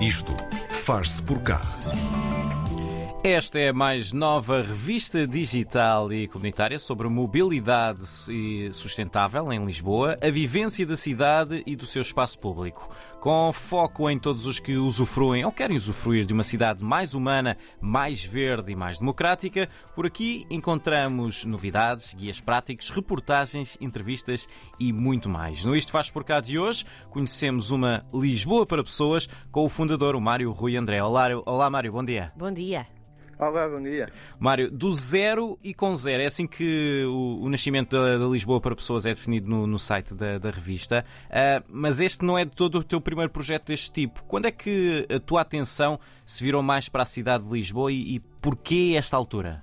Isto faz-se por cá. Esta é a mais nova revista digital e comunitária sobre mobilidade sustentável em Lisboa, a vivência da cidade e do seu espaço público. Com foco em todos os que usufruem ou querem usufruir de uma cidade mais humana, mais verde e mais democrática, por aqui encontramos novidades, guias práticos, reportagens, entrevistas e muito mais. No Isto Faz Por Cá de hoje, conhecemos uma Lisboa para Pessoas com o fundador, o Mário Rui André. Olá, olá Mário, bom dia. Bom dia. Olá, bom dia. Mário, do zero e com zero. É assim que o, o nascimento da, da, Lisboa para Pessoas é definido no, no site da, da revista. Uh, mas este não é de todo o teu primeiro projeto deste tipo. Quando é que a tua atenção se virou mais para a cidade de Lisboa e, e porquê esta altura?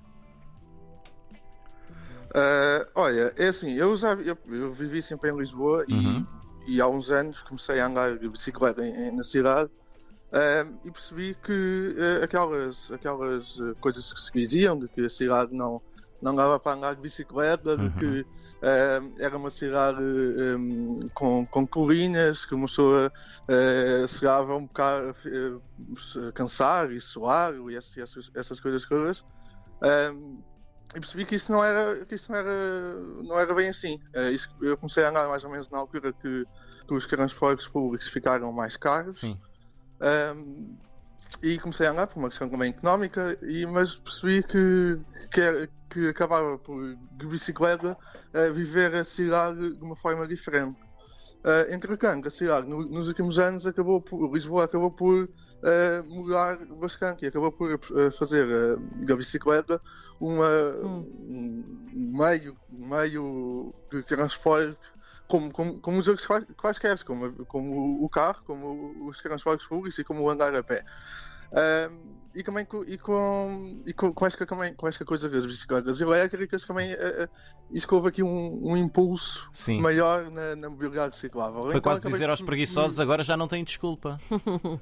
Uh, olha, é assim, eu, usava, eu, eu, vivi sempre em Lisboa uhum. e, e, há uns anos comecei a andar de bicicleta em, em, na cidade Uh, e percebi que uh, aquelas, aquelas uh, coisas que se diziam, de que a cidade não, não dava para andar de bicicleta, de que uh, era uma cidade um, com, com colinas, que uma pessoa uh, chegava um bocado a cansar e suar e essas, essas coisas todas. e percebi que isso não era, que isso não era, não era bem assim. Isso, eu comecei a andar mais ou menos na altura que, que os transportes públicos ficaram mais caros. Sim. Um, e comecei a andar por uma questão também económica, e, mas percebi que, que, que acabava por, de bicicleta, uh, viver a cidade de uma forma diferente. Uh, entretanto, a cidade no, nos últimos anos acabou por, Lisboa acabou por uh, mudar bastante e acabou por uh, fazer da bicicleta uma, hum. um meio, meio de transporte como, como, como os outros quaisquer, como, como o carro, como os transportes públicos e como o andar a pé. Um, e também com, e com, e com, com, esta, também, com esta coisa das bicicletas elétricas também uh, isso houve aqui um, um impulso Sim. maior na, na mobilidade ciclável. Foi então, quase dizer aos preguiçosos agora já não têm desculpa.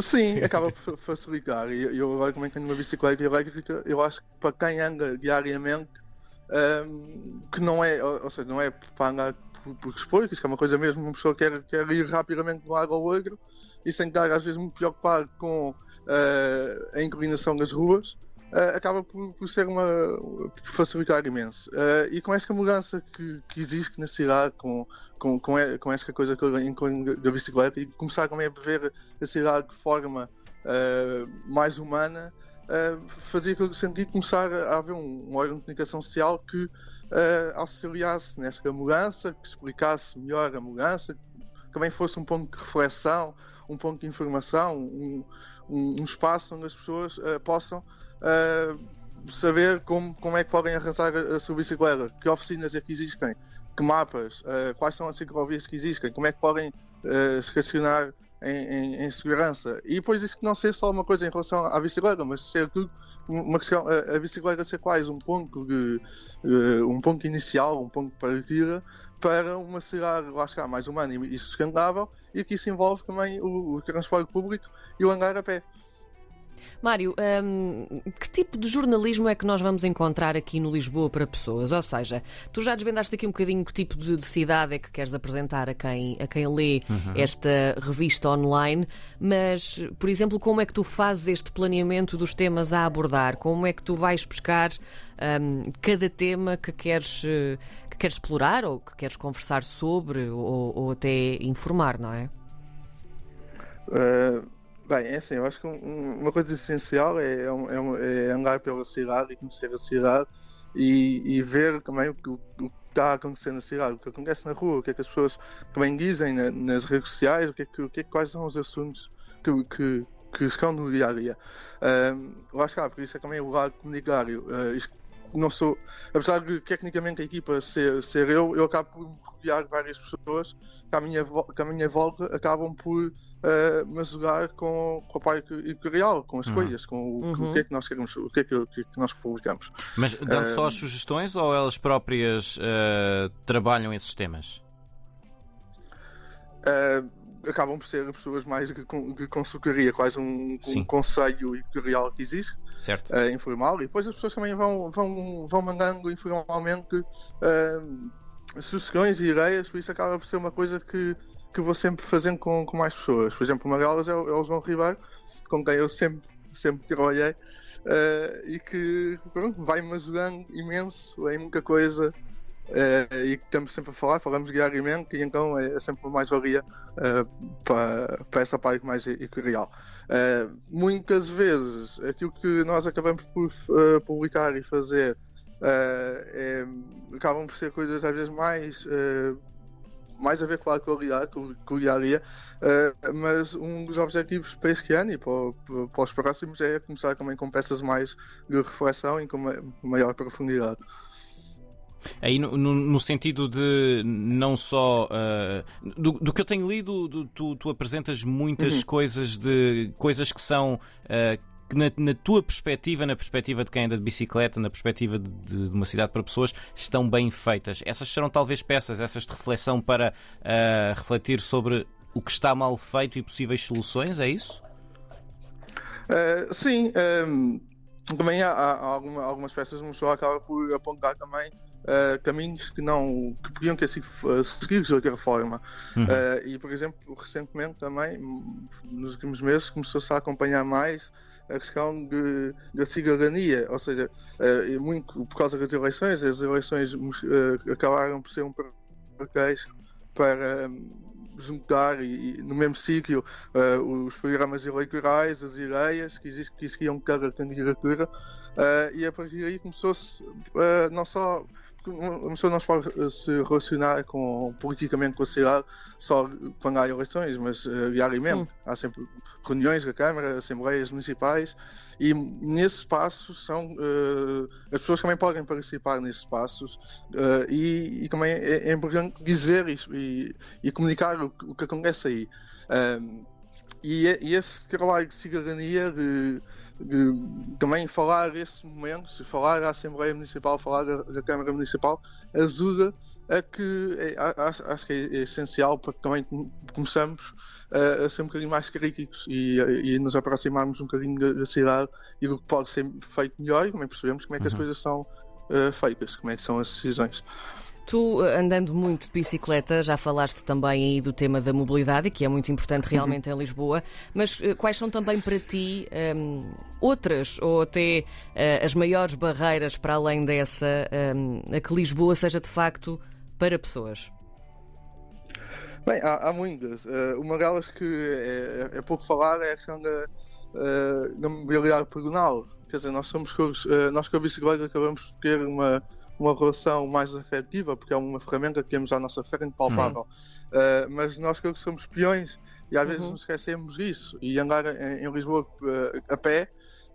Sim, acaba por facilitar. E eu agora também tenho uma bicicleta elétrica, eu acho que para quem anda diariamente um, que não é, ou, seja, não é para andar por, por expor, que é uma coisa mesmo, uma pessoa quer, quer ir rapidamente de um ao outro e sem estar às vezes muito preocupado com uh, a inclinação das ruas, uh, acaba por, por, ser uma por facilitar imenso. Uh, e com esta mudança que, que existe na cidade, com, com, com, com esta coisa da bicicleta, e começar também a ver a cidade de forma mais humana, uh, fazia sentido começar a haver um, um órgão de comunicação social que uh, auxiliasse nesta mudança, que explicasse melhor a mudança, que também fosse um ponto de reflexão, um ponto de informação, um, um, um espaço onde as pessoas uh, possam uh, saber como, como é que podem arrasar a, a sua bicicleta, que oficinas é que existem, que mapas, uh, quais são as ciclovias que existem, como é que podem estacionar em, em, em, segurança. E depois isso que não ser só uma coisa em relação à bicicleta, mas ser tudo uma questão, a, a bicicleta ser quase um ponto de uh, um ponto inicial, um ponto de partida para uma cidade, lá está, mais humana e sustentável, e que isso envolve também o, o transporte público e o andar a pé. Mário, um, que tipo de jornalismo é que nós vamos encontrar aqui no Lisboa para pessoas? Ou seja, tu já desvendaste aqui um bocadinho que tipo de, de cidade é que queres apresentar a quem, a quem lê uhum. esta revista online, mas, por exemplo, como é que tu fazes este planeamento dos temas a abordar? Como é que tu vais buscar um, cada tema que queres, que queres explorar ou que queres conversar sobre ou, ou até informar, não é? Uh Bem, é assim, eu acho que uma coisa essencial é, é, é, andar pela cidade e conhecer a cidade e, e ver também o que, o que está a acontecer na cidade, o que acontece na rua, o que é que as pessoas também dizem na, nas redes sociais, o que é que, o que, é, quais são os assuntos que, que, que estão no dia a dia. Está, por isso é também o lado comunitário. Uh, não sou, apesar de tecnicamente a equipa ser, ser eu, eu acabo por rodear várias pessoas que à minha, que à minha volta acabam por uh, mas jogar com, com a parte editorial, com as uhum. coisas, com o, uhum. o, que é que nós queremos, o que é que, o que, é que nós publicamos. Mas dando uh, só as sugestões ou elas próprias uh, trabalham esses temas? Acabam por ser pessoas mais que, que consultoria, quase um, um conselho editorial que existe, certo. Uh, informal, e depois as pessoas também vão, vão, vão mandando informalmente uh, sugestões e ideias, por isso acaba por ser uma coisa que que vou sempre fazendo com, com mais pessoas. Por exemplo, uma delas é, o- é o João Ribeiro, com quem eu sempre, sempre trabalhei uh, e que vai-me ajudando imenso em muita coisa. Uh, e que estamos sempre a falar, falamos diariamente, e então é, é sempre uma mais-valia uh, para, para essa parte mais editorial. Uh, muitas vezes aquilo que nós acabamos por uh, publicar e fazer é- acabam por ser coisas às vezes mais mais a ver com a atualidade, com, uh, mas um dos objetivos para este ano e para, para os próximos é começar também com peças mais de reflexão e com ma- maior profundidade. Aí no, no- no sentido de não só ah, do, do que eu tenho lido, do- tu, tu apresentas muitas coisas de coisas que são ah, que na, na tua perspectiva, na perspectiva de quem anda de bicicleta, na perspectiva de, de- de uma cidade para pessoas, estão bem feitas. Essas serão talvez peças, essas de reflexão para ah, refletir sobre o que está mal feito e possíveis soluções, é isso? Uh, sim, um, também há, há alguma- algumas peças que o pessoal acaba por apontar também uh, caminhos que não que podiam ter sido uh, seguidos de outra forma. Uh, e, por exemplo, recentemente também, nos últimos meses, começou-se a acompanhar mais a questão de, da cidadania, ou seja, uh, muito por causa das eleições, as eleições acabaram por ser um pretexto para hum, juntar e, no mesmo sítio uh, os programas eleitorais, as ideias que, existe, que existiam cada candidatura. Uh, e a partir daí começou-se uh, não só uma pessoa não se pode uh, se relacionar com, politicamente com a cidade só quando há eleições, mas uh, diariamente. Há sempre reuniões da Câmara, assembleias municipais e nesses espaços são uh, as pessoas também podem participar nesses espaços uh, e, e também é, é importante dizer isso e, e comunicar o, que- o que acontece aí. Um, e, e esse trabalho de cidadania, de também falar esses momentos, falar à Assembleia Municipal, falar da, da Câmara Municipal, ajuda a que é, acho, que é essencial para que também come- começamos a, a ser um bocadinho mais críticos e, e nos aproximarmos um bocadinho da, da cidade e do que pode ser feito melhor e também percebemos como é que as coisas são eh, feitas, como é que são as decisões. Tu, andando muito de bicicleta, já falaste também aí do tema da mobilidade, que é muito importante realmente em Lisboa, mas eh, quais são também para ti hum, outras ou até eh, as maiores barreiras para além dessa hum, a que Lisboa seja de facto para pessoas? Bem, há, há muitas. Eh, uma delas que é, é pouco falar é a questão da, eh, da mobilidade pedonal. Quer dizer, nós somos eh, nós com a bicicleta acabamos por ter uma, uma relação mais afetiva, porque é uma ferramenta que temos à nossa frente palpável. Eh, mas nós todos somos peões e às vezes Uhum. nos esquecemos disso. E andar em, em Lisboa eh, a pé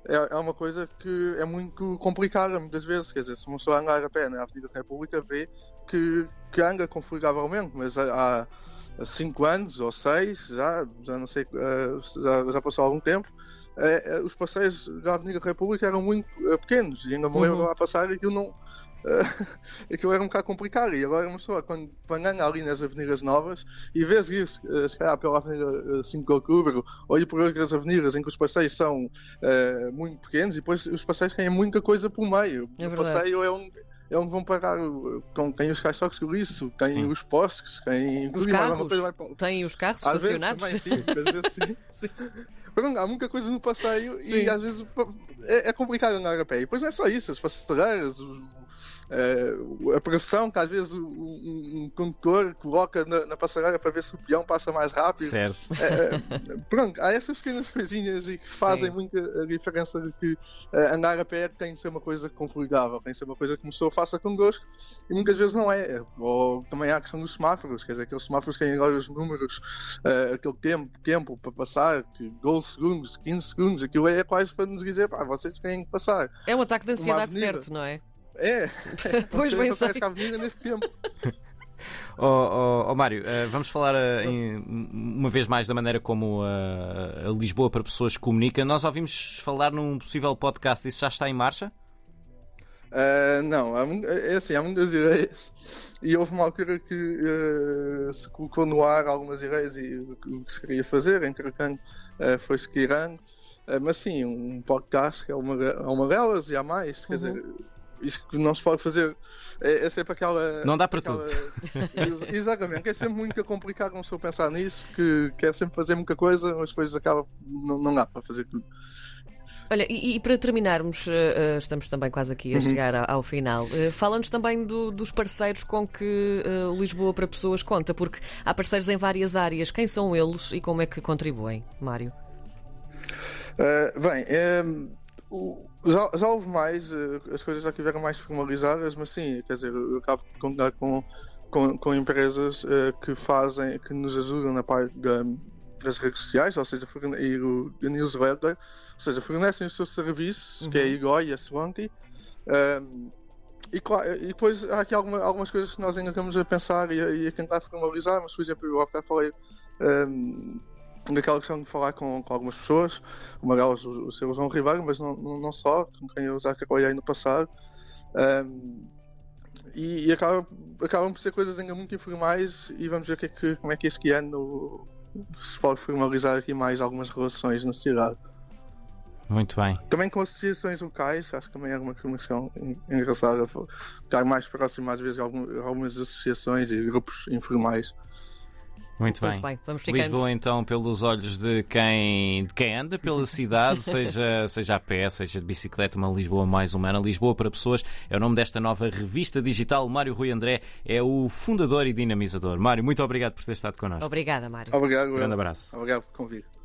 é, é uma coisa que é muito complicada muitas vezes. Quer dizer, se uma pessoa andar a pé na Avenida da República, vê que, que anda confortavelmente, mas há, há cinco anos ou seis, já, já não sei, eh, já, já passou algum tempo, eh, os passeios da Avenida República eram muito pequenos e ainda me lembro Uhum. lá passar e aquilo não. Eh, aquilo era um bocado complicado e agora uma pessoa quando, quando anda ali nas avenidas novas e vês ir eh, se calhar pela Avenida eh, 5 de Outubro ou por outras avenidas em que os passeios são eh, muito pequenos e depois os passeios têm muita coisa por meio. É o passeio é um, é onde vão parar o- com, tem os caixotes de lixo, tem Sim. os postes, tem Os carros? vai para- Têm os carros às vezes estacionados? também, sim, às vezes sim. Pronto, há muita coisa no passeio Sim. e às vezes é, é complicado andar a pé. E depois não é só isso, as passadeiras, o- eh, a pressão que às vezes o- um, um condutor coloca na, na passadeira para ver se o peão passa mais rápido. Certo. Eh, pronto, há essas pequenas coisinhas e que fazem Sim. muita diferença de que andar a pé tem de ser uma coisa confortável, tem de ser uma coisa que uma pessoa faça connosco e muitas vezes não é. Ou também há a questão dos semáforos, quer dizer, aqueles semáforos que têm agora os números, aquele tempo, tempo para passar, que 12 segundos, 15 segundos, aquilo é quase para nos dizer, pá, vocês têm que passar. É um ataque de ansiedade, certo, não é? É, Pois bem passar sei. a avenida neste tempo. Ó ó, ó, Mário, eh, vamos falar eh, em- uma vez mais da maneira como eh, a Lisboa para Pessoas comunica. Nós ouvimos falar num possível podcast, isso já está em marcha? Uh, não, há, é assim, há muitas ideias e houve uma altura que uh, se colocou no ar algumas ideias e o que o que se queria fazer, entretanto uh, foi-se Uh, mas sim, um podcast é uma, é uma delas e há mais, quer Uhum. dizer, isto que não se pode fazer. É, é sempre aquela. Não dá para aquela- tudo. Ex- Exatamente, que é sempre muito complicado uma pessoa pensar nisso, que quer sempre fazer muita coisa, mas depois acaba. Não, não dá para fazer tudo. Olha, e, e para terminarmos, eh, estamos também quase aqui a Uhum. chegar a- ao final. Eh, Fala-nos também do- dos parceiros com que o Lisboa para Pessoas conta, porque há parceiros em várias áreas. Quem são eles e como é que contribuem, Mário? Uh, bem, um, o- já, já houve mais, uh, as coisas já tiveram mais formalizadas, mas sim, quer dizer, eu acabo de contar com, com, com empresas uh, que fazem, que nos ajudam na parte da- das redes sociais, ou seja, e o newsletter, ou seja, fornecem os seus serviços, que é a Igor e a Swanky. Um, e, claro, e depois há aqui alguma- algumas coisas que nós ainda estamos a pensar e a, e a tentar formalizar, mas por exemplo, eu há bocado falei um, daquela questão de falar com, com algumas pessoas, uma delas o, o seu João Ribeiro, mas não, não, só, com quem eu já trabalhei no passado. Um, e e acaba, acabam por ser coisas ainda muito informais e vamos ver que é que, como é que este ano se pode formalizar aqui mais algumas relações na cidade. Muito bem. Também com associações locais, acho que também é uma en- engraçada, estar mais próximo às vezes algumas associações e grupos informais. Muito bem. Muito bem, vamos ficando. Lisboa, então, pelos olhos de quem, de quem anda pela cidade, seja, seja a pé, seja de bicicleta, uma Lisboa mais humana. Lisboa para Pessoas é o nome desta nova revista digital. Mário Rui André é o fundador e dinamizador. Mário, muito obrigado por ter estado connosco. Obrigada, Mário. Obrigado. Um grande abraço. Obrigado por convite.